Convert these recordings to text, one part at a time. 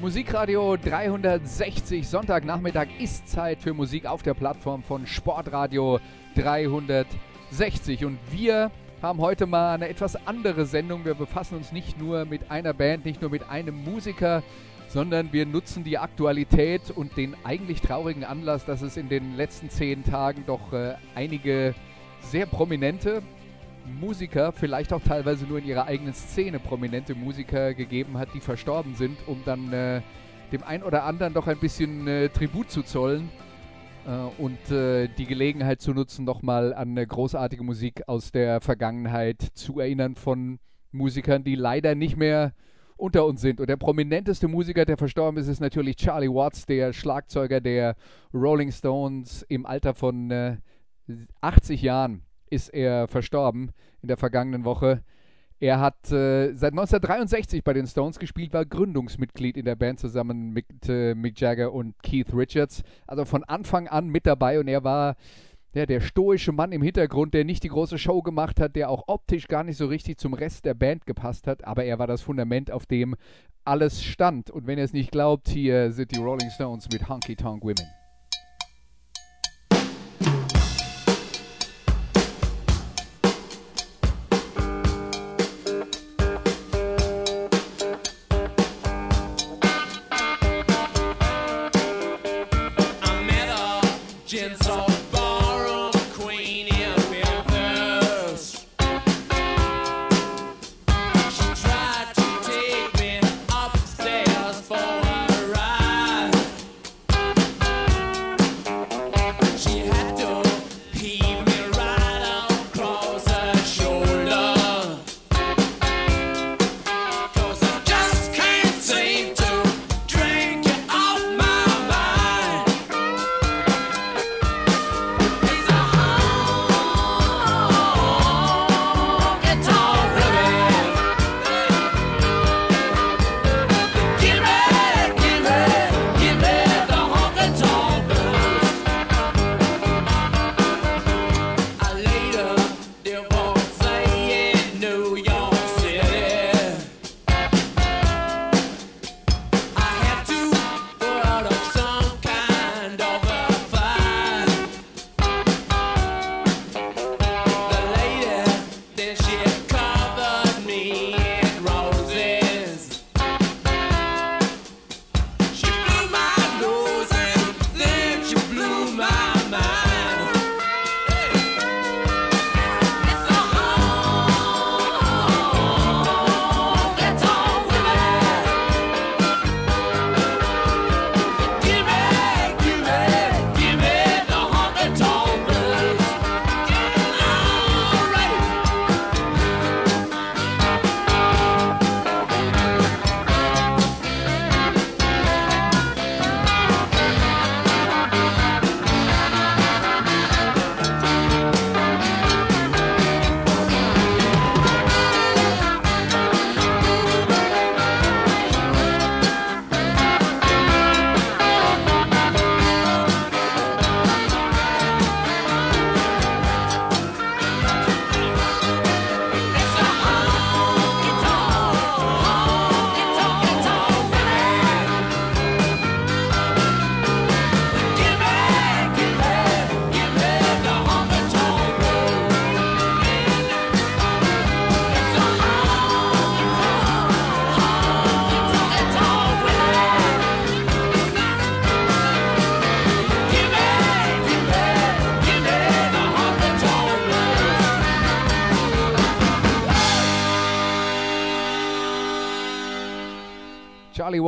Musikradio 360, Sonntagnachmittag ist Zeit für Musik auf der Plattform von Sportradio 360. Und wir haben heute mal eine etwas andere Sendung. Wir befassen uns nicht nur mit einer Band, nicht nur mit einem Musiker, sondern wir nutzen die Aktualität und den eigentlich traurigen Anlass, dass es in den letzten zehn Tagen doch äh, einige sehr prominente Musiker, vielleicht auch teilweise nur in ihrer eigenen Szene prominente Musiker gegeben hat, die verstorben sind, um dann äh, dem einen oder anderen doch ein bisschen äh, Tribut zu zollen äh, und äh, die Gelegenheit zu nutzen, nochmal an eine großartige Musik aus der Vergangenheit zu erinnern von Musikern, die leider nicht mehr unter uns sind. Und der prominenteste Musiker, der verstorben ist, ist natürlich Charlie Watts, der Schlagzeuger der Rolling Stones im Alter von 80 äh, Jahren ist er verstorben in der vergangenen Woche. Er hat äh, seit 1963 bei den Stones gespielt, war Gründungsmitglied in der Band zusammen mit äh, Mick Jagger und Keith Richards. Also von Anfang an mit dabei und er war ja, der stoische Mann im Hintergrund, der nicht die große Show gemacht hat, der auch optisch gar nicht so richtig zum Rest der Band gepasst hat, aber er war das Fundament, auf dem alles stand. Und wenn ihr es nicht glaubt, hier sind die Rolling Stones mit Honky Tonk Women.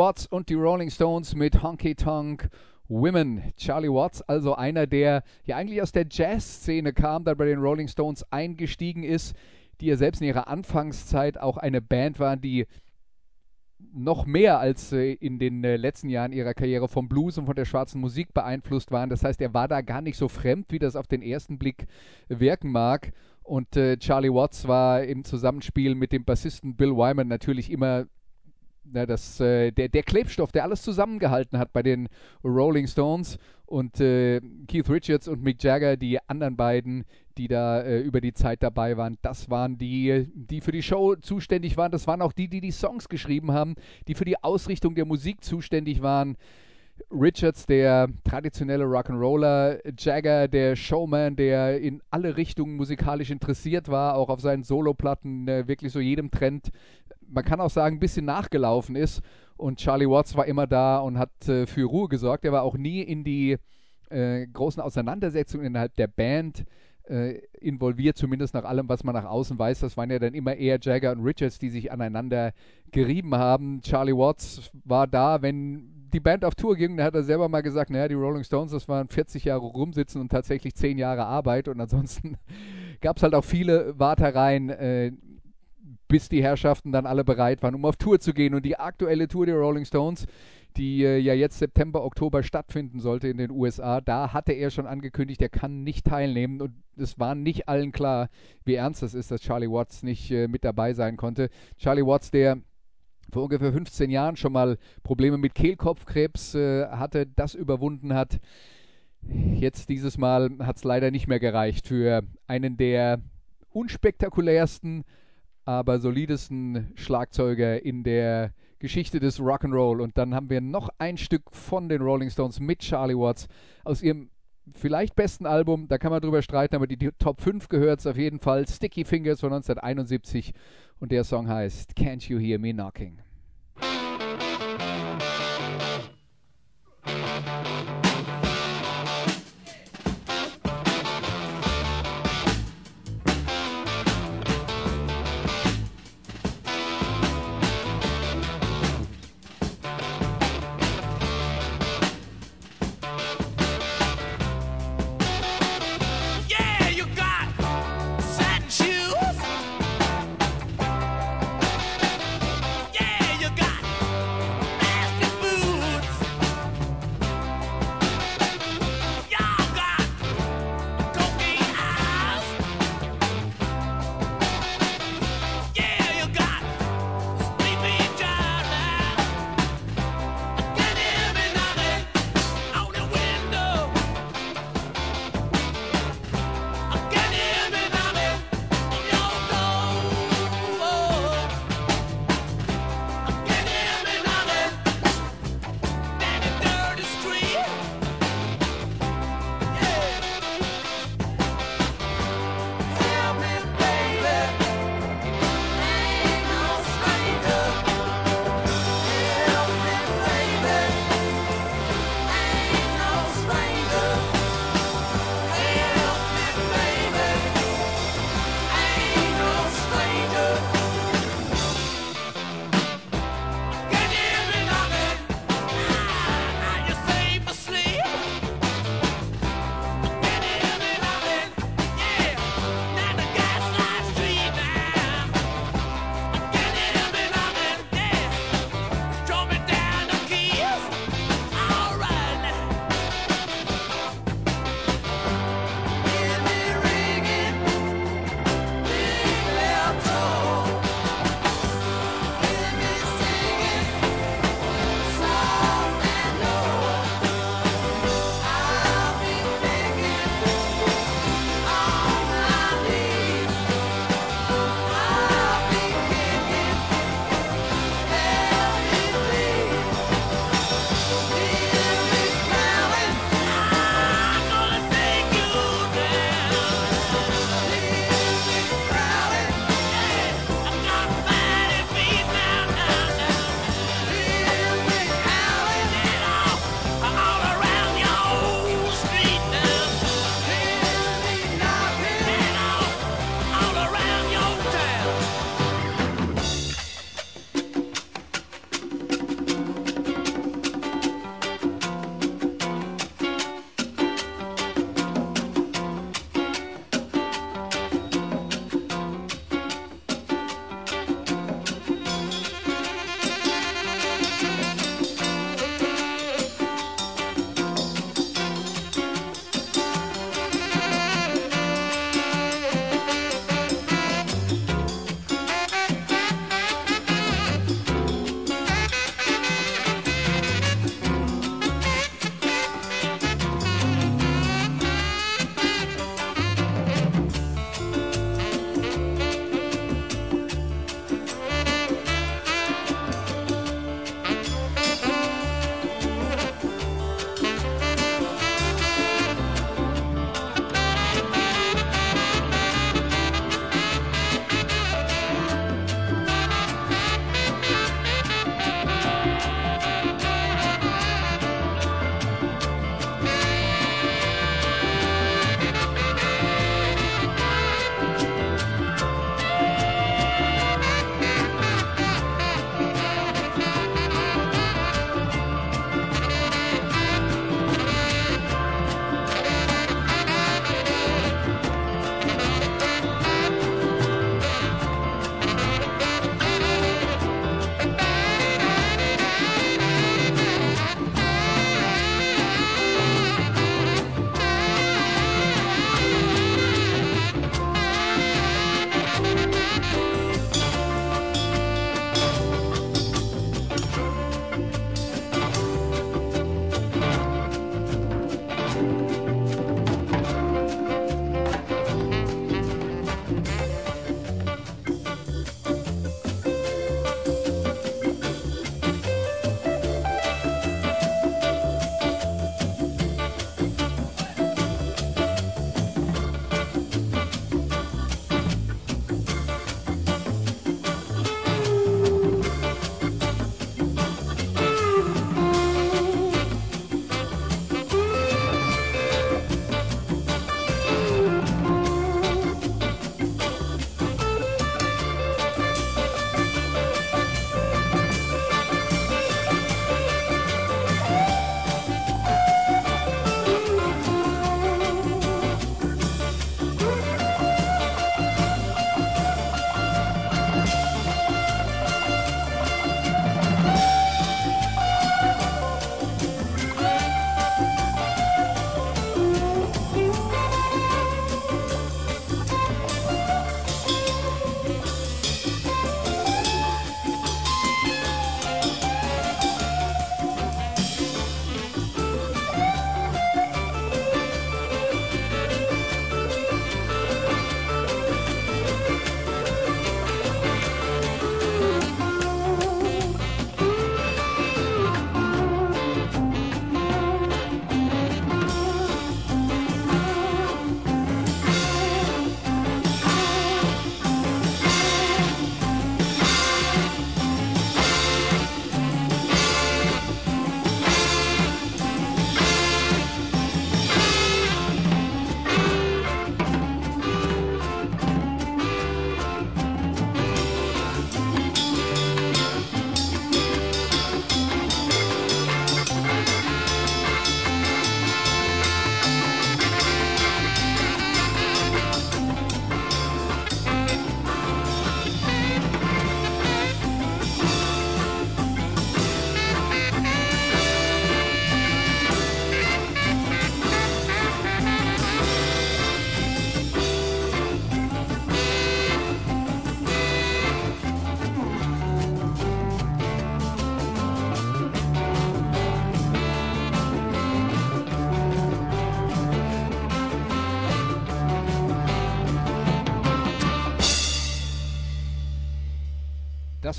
Watts und die Rolling Stones mit Honky Tonk Women. Charlie Watts, also einer, der ja eigentlich aus der Jazz-Szene kam, dann bei den Rolling Stones eingestiegen ist, die ja selbst in ihrer Anfangszeit auch eine Band waren, die noch mehr als äh, in den äh, letzten Jahren ihrer Karriere vom Blues und von der schwarzen Musik beeinflusst waren. Das heißt, er war da gar nicht so fremd, wie das auf den ersten Blick wirken mag. Und äh, Charlie Watts war im Zusammenspiel mit dem Bassisten Bill Wyman natürlich immer na, das, äh, der, der Klebstoff, der alles zusammengehalten hat bei den Rolling Stones und äh, Keith Richards und Mick Jagger, die anderen beiden, die da äh, über die Zeit dabei waren, das waren die, die für die Show zuständig waren. Das waren auch die, die die Songs geschrieben haben, die für die Ausrichtung der Musik zuständig waren. Richards, der traditionelle Rock'n'Roller, Jagger, der Showman, der in alle Richtungen musikalisch interessiert war, auch auf seinen Soloplatten äh, wirklich so jedem Trend man kann auch sagen, ein bisschen nachgelaufen ist. Und Charlie Watts war immer da und hat äh, für Ruhe gesorgt. Er war auch nie in die äh, großen Auseinandersetzungen innerhalb der Band äh, involviert, zumindest nach allem, was man nach außen weiß. Das waren ja dann immer eher Jagger und Richards, die sich aneinander gerieben haben. Charlie Watts war da, wenn die Band auf Tour ging, dann hat er selber mal gesagt, naja, die Rolling Stones, das waren 40 Jahre rumsitzen und tatsächlich 10 Jahre Arbeit und ansonsten gab es halt auch viele Wartereien, äh, bis die Herrschaften dann alle bereit waren, um auf Tour zu gehen. Und die aktuelle Tour der Rolling Stones, die äh, ja jetzt September, Oktober stattfinden sollte in den USA, da hatte er schon angekündigt, er kann nicht teilnehmen. Und es war nicht allen klar, wie ernst es ist, dass Charlie Watts nicht äh, mit dabei sein konnte. Charlie Watts, der vor ungefähr 15 Jahren schon mal Probleme mit Kehlkopfkrebs äh, hatte, das überwunden hat. Jetzt dieses Mal hat es leider nicht mehr gereicht für einen der unspektakulärsten aber solidesten Schlagzeuger in der Geschichte des Rock'n'Roll. Und dann haben wir noch ein Stück von den Rolling Stones mit Charlie Watts aus ihrem vielleicht besten Album, da kann man drüber streiten, aber die, Top 5 gehört es auf jeden Fall. Sticky Fingers von 1971 und der Song heißt Can't You Hear Me Knocking.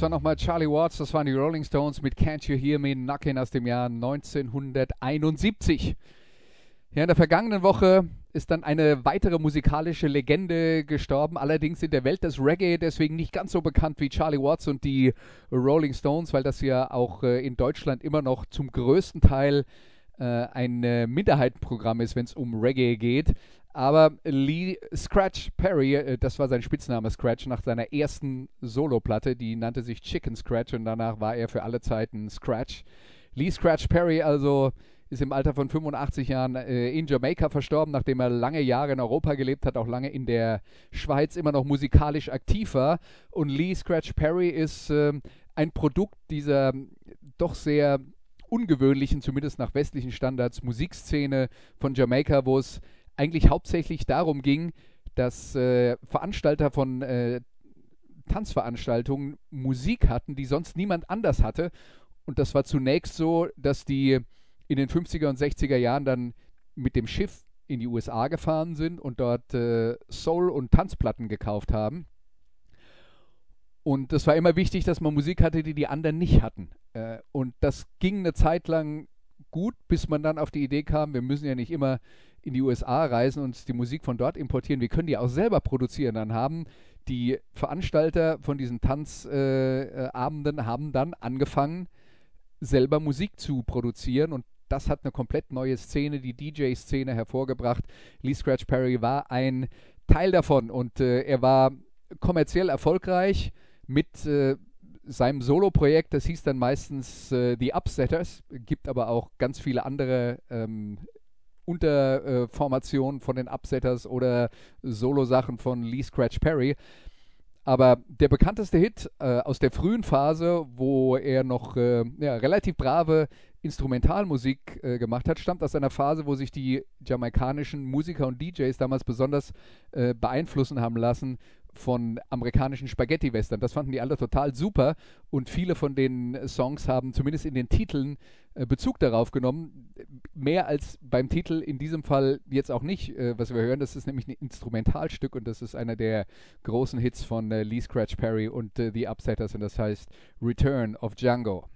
Das war nochmal Charlie Watts, das waren die Rolling Stones mit Can't You Hear Me Knockin' aus dem Jahr 1971. Ja, in der vergangenen Woche ist dann eine weitere musikalische Legende gestorben, allerdings in der Welt des Reggae, deswegen nicht ganz so bekannt wie Charlie Watts und die Rolling Stones, weil das ja auch äh, in Deutschland immer noch zum größten Teil ein äh, Minderheitenprogramm ist, wenn es um Reggae geht. Aber Lee Scratch Perry, äh, das war sein Spitzname Scratch, nach seiner ersten Soloplatte, die nannte sich Chicken Scratch und danach war er für alle Zeiten Scratch. Lee Scratch Perry also ist im Alter von 85 Jahren äh, in Jamaika verstorben, nachdem er lange Jahre in Europa gelebt hat, auch lange in der Schweiz immer noch musikalisch aktiv war. Und Lee Scratch Perry ist äh, ein Produkt dieser doch sehr ungewöhnlichen, zumindest nach westlichen Standards, Musikszene von Jamaika, wo es eigentlich hauptsächlich darum ging, dass äh, Veranstalter von äh, Tanzveranstaltungen Musik hatten, die sonst niemand anders hatte. Und das war zunächst so, dass die in den 50er und 60er Jahren dann mit dem Schiff in die USA gefahren sind und dort äh, Soul- und Tanzplatten gekauft haben. Und das war immer wichtig, dass man Musik hatte, die die anderen nicht hatten. Äh, und das ging eine Zeit lang gut, bis man dann auf die Idee kam, wir müssen ja nicht immer in die USA reisen und die Musik von dort importieren. Wir können die auch selber produzieren. Dann haben die Veranstalter von diesen Tanzabenden äh, haben dann angefangen, selber Musik zu produzieren und das hat eine komplett neue Szene, die DJ-Szene hervorgebracht. Lee Scratch Perry war ein Teil davon und äh, er war kommerziell erfolgreich mit äh, seinem Solo-Projekt, das hieß dann meistens äh, The Upsetters, gibt aber auch ganz viele andere ähm, Unterformationen von den Upsetters oder Solo-Sachen von Lee Scratch Perry. Aber der bekannteste Hit äh, aus der frühen Phase, wo er noch äh, ja, relativ brave Instrumentalmusik äh, gemacht hat, stammt aus einer Phase, wo sich die jamaikanischen Musiker und DJs damals besonders äh, beeinflussen haben lassen von amerikanischen Spaghetti-Western. Das fanden die alle total super und viele von den Songs haben zumindest in den Titeln äh, Bezug darauf genommen. Mehr als beim Titel in diesem Fall jetzt auch nicht, äh, was wir hören. Das ist nämlich ein Instrumentalstück und das ist einer der großen Hits von äh, Lee Scratch Perry und The Upsetters und das heißt Return of Django.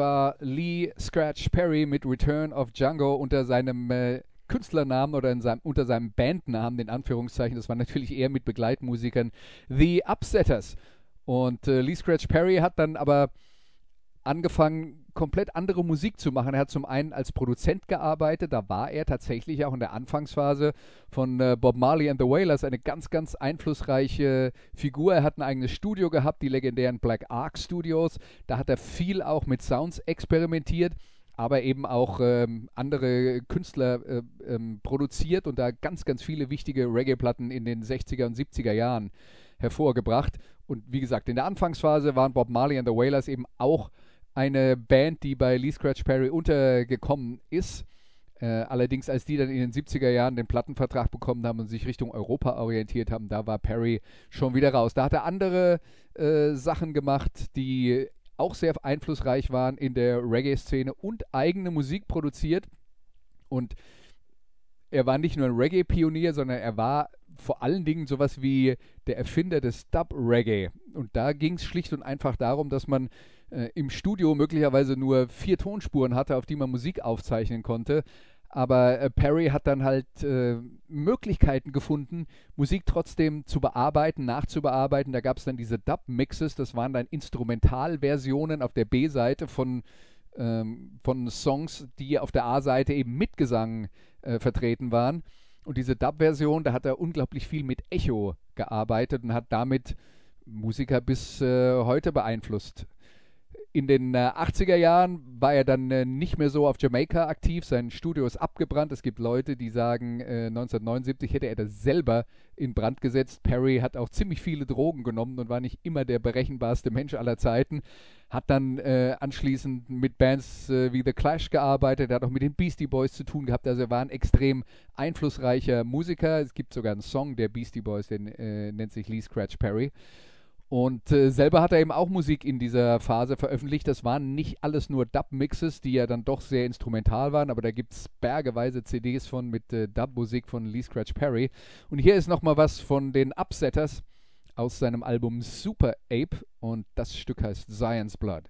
War Lee Scratch Perry mit Return of Django unter seinem äh, Künstlernamen oder seinem, unter seinem Bandnamen, in Anführungszeichen. Das war natürlich eher mit Begleitmusikern The Upsetters. Und äh, Lee Scratch Perry hat dann aber angefangen, komplett andere Musik zu machen. Er hat zum einen als Produzent gearbeitet, da war er tatsächlich auch in der Anfangsphase von äh, Bob Marley and the Wailers eine ganz, ganz einflussreiche Figur. Er hat ein eigenes Studio gehabt, die legendären Black Ark Studios. Da hat er viel auch mit Sounds experimentiert aber eben auch ähm, andere Künstler äh, ähm, produziert und da ganz, ganz viele wichtige Reggae-Platten in den 60er und 70er Jahren hervorgebracht. Und wie gesagt, in der Anfangsphase waren Bob Marley and the Wailers eben auch eine Band, die bei Lee Scratch Perry untergekommen ist. Äh, allerdings, als die dann in den 70er Jahren den Plattenvertrag bekommen haben und sich Richtung Europa orientiert haben, da war Perry schon wieder raus. Da hat er andere äh, Sachen gemacht, die auch sehr einflussreich waren in der Reggae-Szene und eigene Musik produziert. Und er war nicht nur ein Reggae-Pionier, sondern er war vor allen Dingen sowas wie der Erfinder des Dub-Reggae. Und da ging es schlicht und einfach darum, dass man äh, im Studio möglicherweise nur vier Tonspuren hatte, auf die man Musik aufzeichnen konnte. Aber äh, Perry hat dann halt äh, Möglichkeiten gefunden, Musik trotzdem zu bearbeiten, nachzubearbeiten. Da gab es dann diese Dub-Mixes, das waren dann Instrumentalversionen auf der B-Seite von, ähm, von Songs, die auf der A-Seite eben mit Gesang äh, vertreten waren. Und diese Dub-Version, da hat er unglaublich viel mit Echo gearbeitet und hat damit Musiker bis äh, heute beeinflusst in den äh, 80er Jahren war er dann äh, nicht mehr so auf Jamaika aktiv. Sein Studio ist abgebrannt. Es gibt Leute, die sagen, äh, 1979 hätte er das selber in Brand gesetzt. Perry hat auch ziemlich viele Drogen genommen und war nicht immer der berechenbarste Mensch aller Zeiten. Hat dann äh, anschließend mit Bands äh, wie The Clash gearbeitet. Er hat auch mit den Beastie Boys zu tun gehabt. Also er war ein extrem einflussreicher Musiker. Es gibt sogar einen Song der Beastie Boys, der äh, nennt sich Lee Scratch Perry. Und äh, selber hat er eben auch Musik in dieser Phase veröffentlicht. Das waren nicht alles nur Dub-Mixes, die ja dann doch sehr instrumental waren, aber da gibt es bergeweise CDs von mit äh, Dub-Musik von Lee Scratch Perry. Und hier ist nochmal was von den Upsetters aus seinem Album Super Ape und das Stück heißt Science Blood.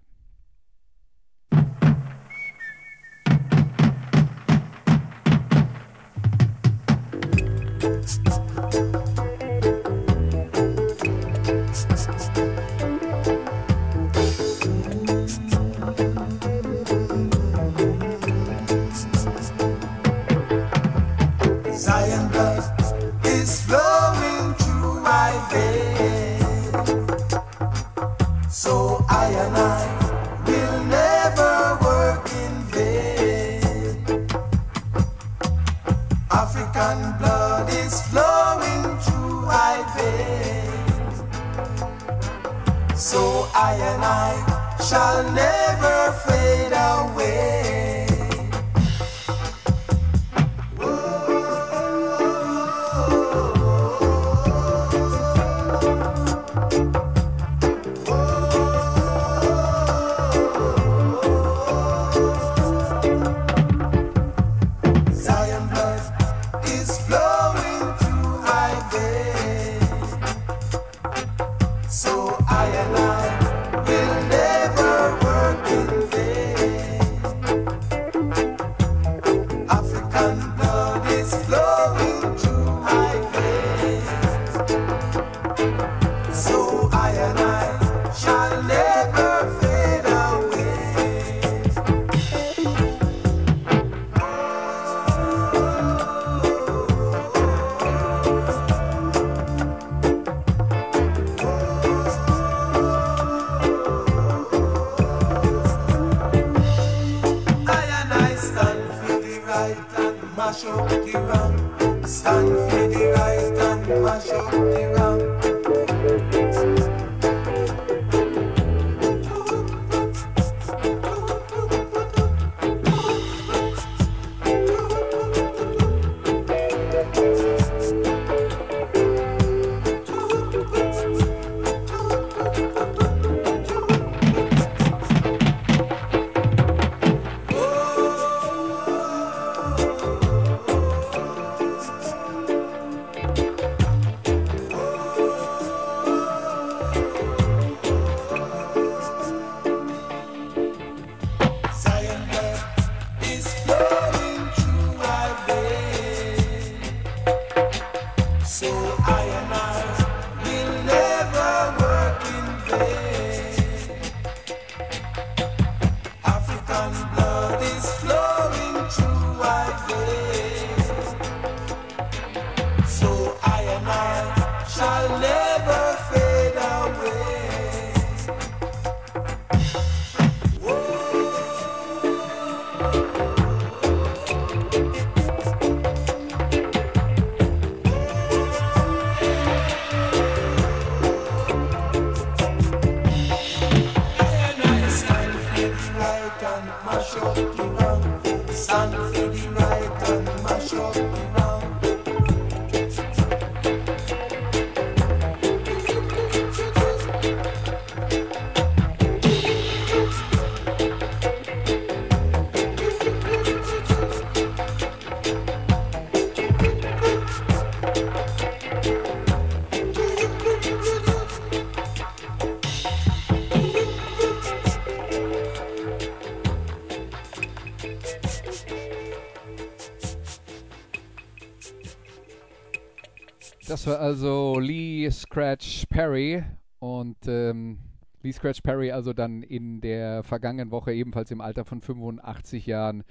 Das war also Lee Scratch Perry und ähm, Lee Scratch Perry also dann in der vergangenen Woche ebenfalls im Alter von 85 Jahren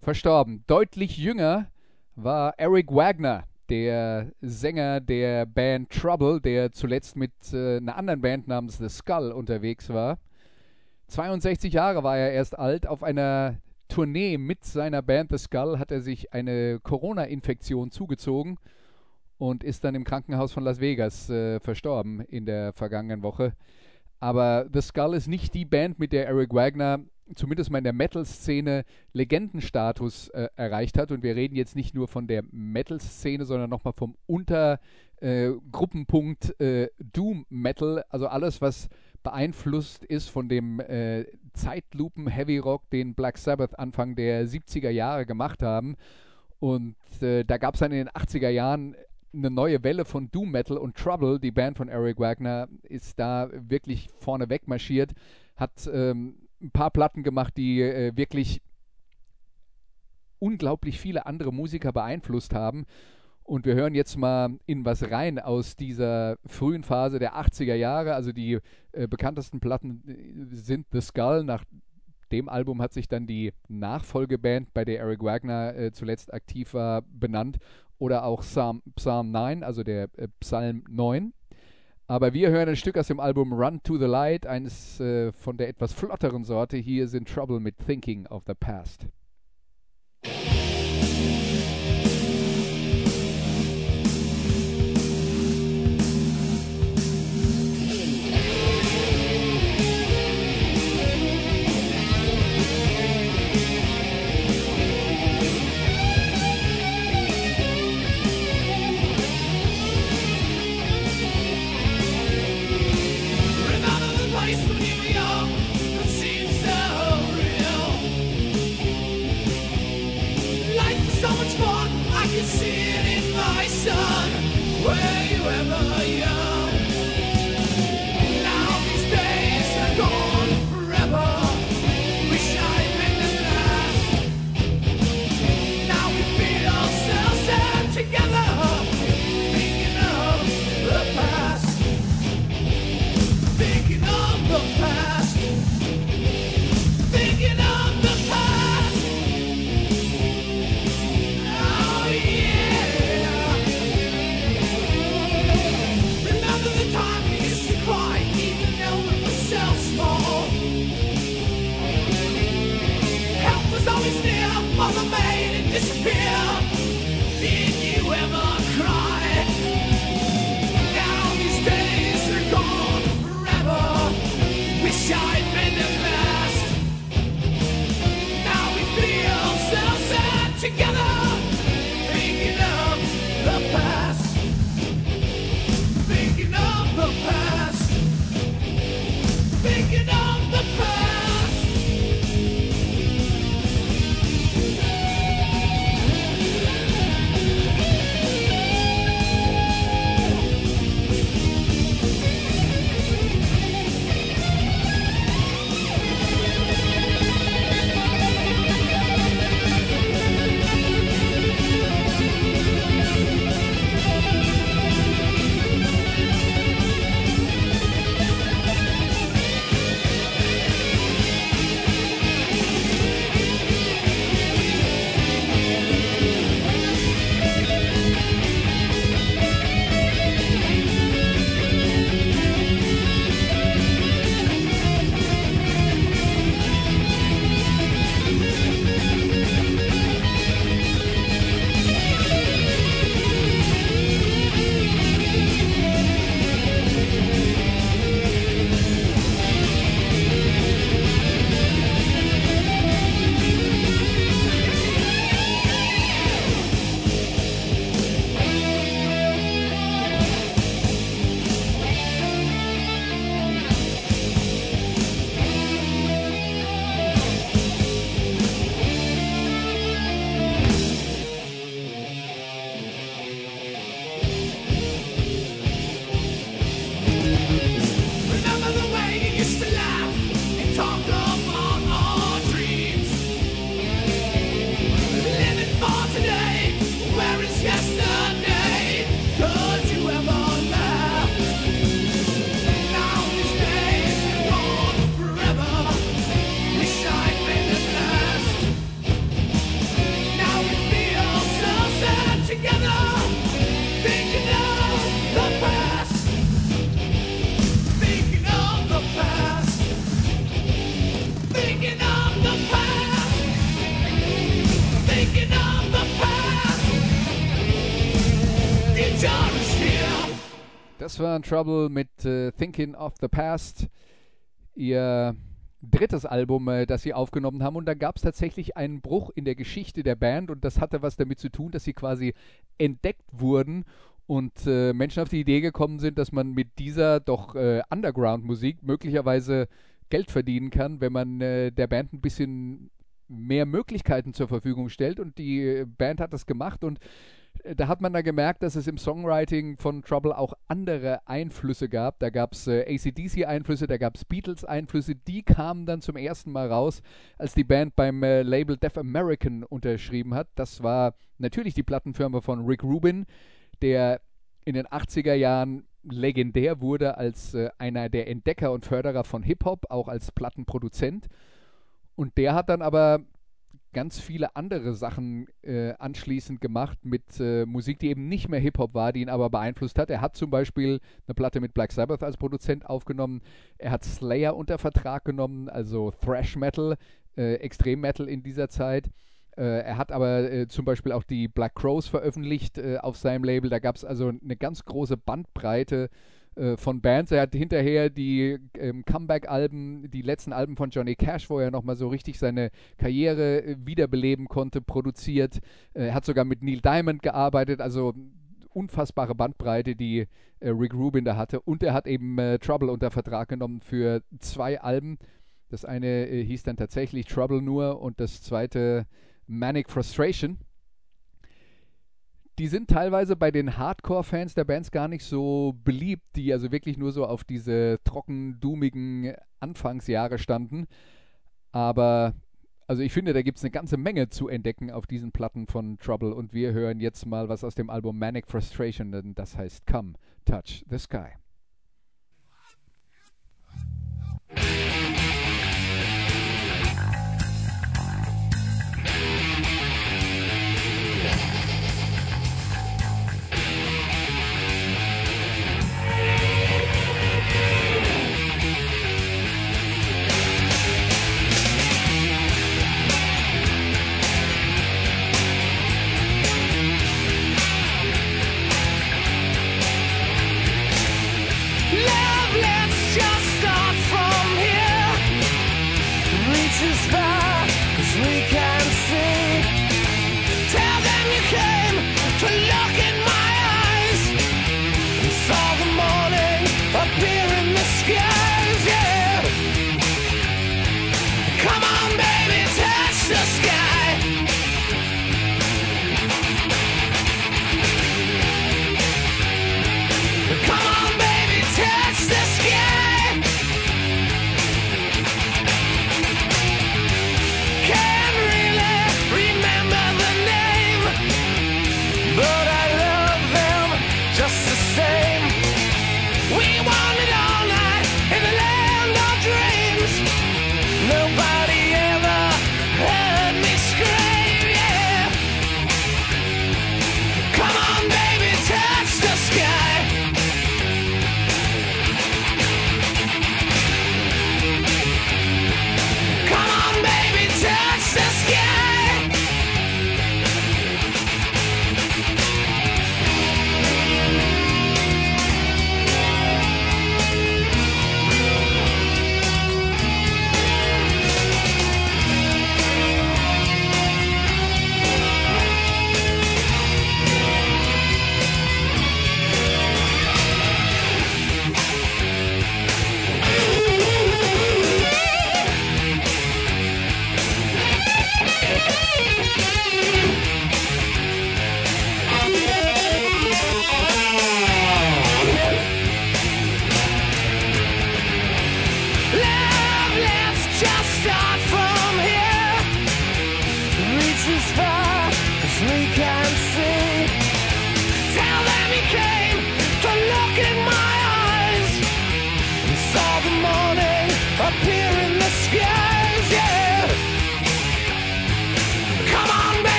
verstorben. Deutlich jünger war Eric Wagner, der Sänger der Band Trouble, der zuletzt mit äh, einer anderen Band namens The Skull unterwegs war. 62 Jahre war er erst alt. Auf einer Tournee mit seiner Band The Skull hat er sich eine Corona-Infektion zugezogen und ist dann im Krankenhaus von Las Vegas äh, verstorben in der vergangenen Woche. Aber The Skull ist nicht die Band, mit der Eric Wagner zumindest mal in der Metal-Szene Legendenstatus äh, erreicht hat. Und wir reden jetzt nicht nur von der Metal-Szene, sondern nochmal vom Untergruppenpunkt äh, Doom Metal. Also alles, was beeinflusst ist von dem äh, Zeitlupen Heavy Rock, den Black Sabbath Anfang der 70er Jahre gemacht haben. Und äh, da gab es dann in den 80er Jahren eine neue Welle von Doom Metal und Trouble, die Band von Eric Wagner, ist da wirklich vorne weg marschiert, hat ähm, ein paar Platten gemacht, die äh, wirklich unglaublich viele andere Musiker beeinflusst haben. Und wir hören jetzt mal in was rein aus dieser frühen Phase der 80er Jahre. Also die äh, bekanntesten Platten äh, sind The Skull. Nach dem Album hat sich dann die Nachfolgeband, bei der Eric Wagner äh, zuletzt aktiv war, benannt. Oder auch Psalm, Psalm 9, also der äh, Psalm 9. Aber wir hören ein Stück aus dem Album Run to the Light, eines äh, von der etwas flotteren Sorte. Hier in Trouble mit Thinking of the Past. can see it in my son, wherever you ever? Das war Trouble mit äh, Thinking of the Past, ihr drittes Album, äh, das sie aufgenommen haben. Und da gab es tatsächlich einen Bruch in der Geschichte der Band und das hatte was damit zu tun, dass sie quasi entdeckt wurden und äh, Menschen auf die Idee gekommen sind, dass man mit dieser doch äh, Underground-Musik möglicherweise Geld verdienen kann, wenn man äh, der Band ein bisschen mehr Möglichkeiten zur Verfügung stellt. Und die äh, Band hat das gemacht und da hat man dann gemerkt, dass es im Songwriting von Trouble auch andere Einflüsse gab. Da gab es äh, ACDC-Einflüsse, da gab es Beatles-Einflüsse. Die kamen dann zum ersten Mal raus, als die Band beim äh, Label Deaf American unterschrieben hat. Das war natürlich die Plattenfirma von Rick Rubin, der in den 80er Jahren legendär wurde als äh, einer der Entdecker und Förderer von Hip-Hop, auch als Plattenproduzent. Und der hat dann aber ganz viele andere Sachen äh, anschließend gemacht mit äh, Musik, die eben nicht mehr Hip-Hop war, die ihn aber beeinflusst hat. Er hat zum Beispiel eine Platte mit Black Sabbath als Produzent aufgenommen. Er hat Slayer unter Vertrag genommen, also Thrash Metal, äh, Extrem Metal in dieser Zeit. Äh, er hat aber äh, zum Beispiel auch die Black Crows veröffentlicht äh, auf seinem Label. Da gab es also eine ganz große Bandbreite äh, von Bands. Er hat hinterher die ähm, Comeback-Alben, die letzten Alben von Johnny Cash, wo er nochmal so richtig seine Karriere äh, wiederbeleben konnte, produziert. Äh, er hat sogar mit Neil Diamond gearbeitet, also unfassbare Bandbreite, die Rick Rubin da hatte. Und er hat eben Trouble unter Vertrag genommen für zwei Alben. Das eine hieß dann tatsächlich Trouble nur und das zweite Manic Frustration die sind teilweise bei den Hardcore-Fans der Bands gar nicht so beliebt, die also wirklich nur so auf diese trocken, doomigen Anfangsjahre standen. Aber also ich finde, da gibt es eine ganze Menge zu entdecken auf diesen Platten von Trouble und wir hören jetzt mal was aus dem Album Manic Frustration, denn das heißt Come, Touch the Sky.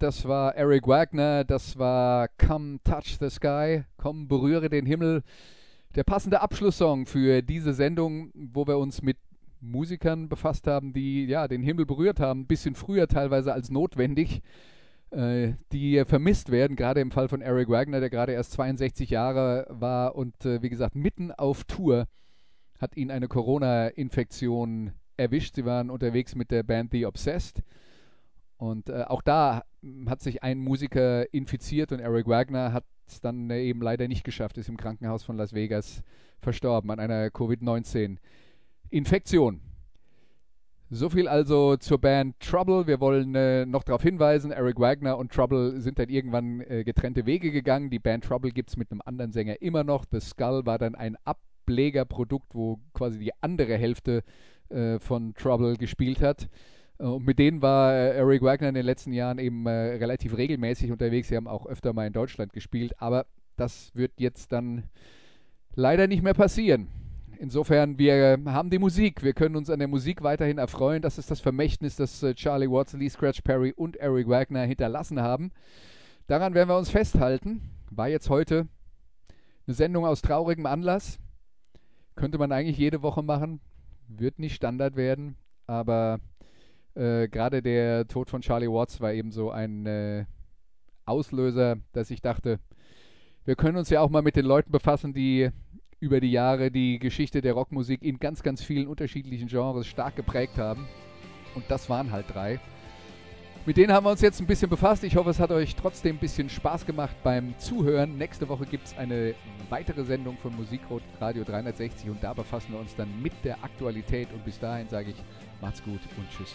Das war Eric Wagner, das war Come Touch the Sky, komm, berühre den Himmel. Der passende Abschlusssong für diese Sendung, wo wir uns mit Musikern befasst haben, die ja den Himmel berührt haben, ein bisschen früher teilweise als notwendig, äh, die vermisst werden, gerade im Fall von Eric Wagner, der gerade erst 62 Jahre war und äh, wie gesagt mitten auf Tour hat ihn eine Corona-Infektion erwischt. Sie waren unterwegs mit der Band The Obsessed. Und äh, auch da hat sich ein Musiker infiziert und Eric Wagner hat es dann äh, eben leider nicht geschafft, ist im Krankenhaus von Las Vegas verstorben an einer Covid-19-Infektion. So viel also zur Band Trouble. Wir wollen äh, noch darauf hinweisen, Eric Wagner und Trouble sind dann irgendwann äh, getrennte Wege gegangen. Die Band Trouble gibt es mit einem anderen Sänger immer noch. The Skull war dann ein Ablegerprodukt, wo quasi die andere Hälfte äh, von Trouble gespielt hat. Äh, und mit denen war äh, Eric Wagner in den letzten Jahren eben äh, relativ regelmäßig unterwegs. Sie haben auch öfter mal in Deutschland gespielt, aber das wird jetzt dann leider nicht mehr passieren. Insofern, wir haben die Musik. Wir können uns an der Musik weiterhin erfreuen. Das ist das Vermächtnis, das Charlie Watts, Lee Scratch Perry und Eric Wagner hinterlassen haben. Daran werden wir uns festhalten. War jetzt heute eine Sendung aus traurigem Anlass. Könnte man eigentlich jede Woche machen. Wird nicht Standard werden. Aber äh, gerade der Tod von Charlie Watts war eben so ein äh, Auslöser, dass ich dachte, wir können uns ja auch mal mit den Leuten befassen, die über die Jahre die Geschichte der Rockmusik in ganz, ganz vielen unterschiedlichen Genres stark geprägt haben. Und das waren halt drei. Mit denen haben wir uns jetzt ein bisschen befasst. Ich hoffe, es hat euch trotzdem ein bisschen Spaß gemacht beim Zuhören. Nächste Woche gibt es eine weitere Sendung von Musikradio 360 und da befassen wir uns dann mit der Aktualität. Und bis dahin sage ich, macht's gut und tschüss.